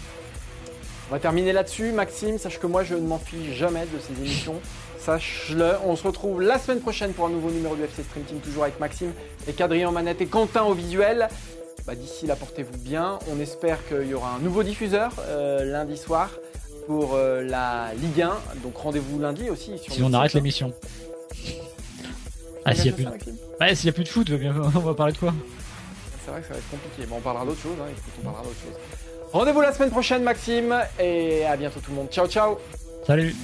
On va terminer là-dessus. Maxime, sache que moi, je ne m'en fiche jamais de ces émissions. Sache-le. On se retrouve la semaine prochaine pour un nouveau numéro du FC Stream Team, toujours avec Maxime et Quadrien Manette et Quentin au visuel. Bah, d'ici là, portez-vous bien. On espère qu'il y aura un nouveau diffuseur euh, lundi soir pour euh, la Ligue 1. Donc rendez-vous lundi aussi. Sur Si on arrête site. l'émission. Ah, s'il y a plus de... Ouais, s'il y a plus de foot, on va parler de quoi C'est vrai que ça va être compliqué. Bon, on parlera d'autre chose. Hein. Écoute, on parlera d'autre chose. Rendez-vous la semaine prochaine, Maxime. Et à bientôt tout le monde. Ciao, ciao. Salut